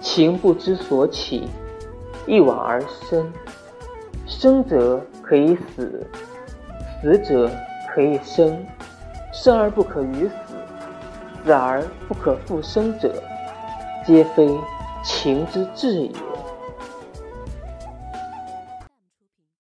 情不知所起一往而深。生者可以死死者可以生。生而不可与死死而不可复生者皆非情之至也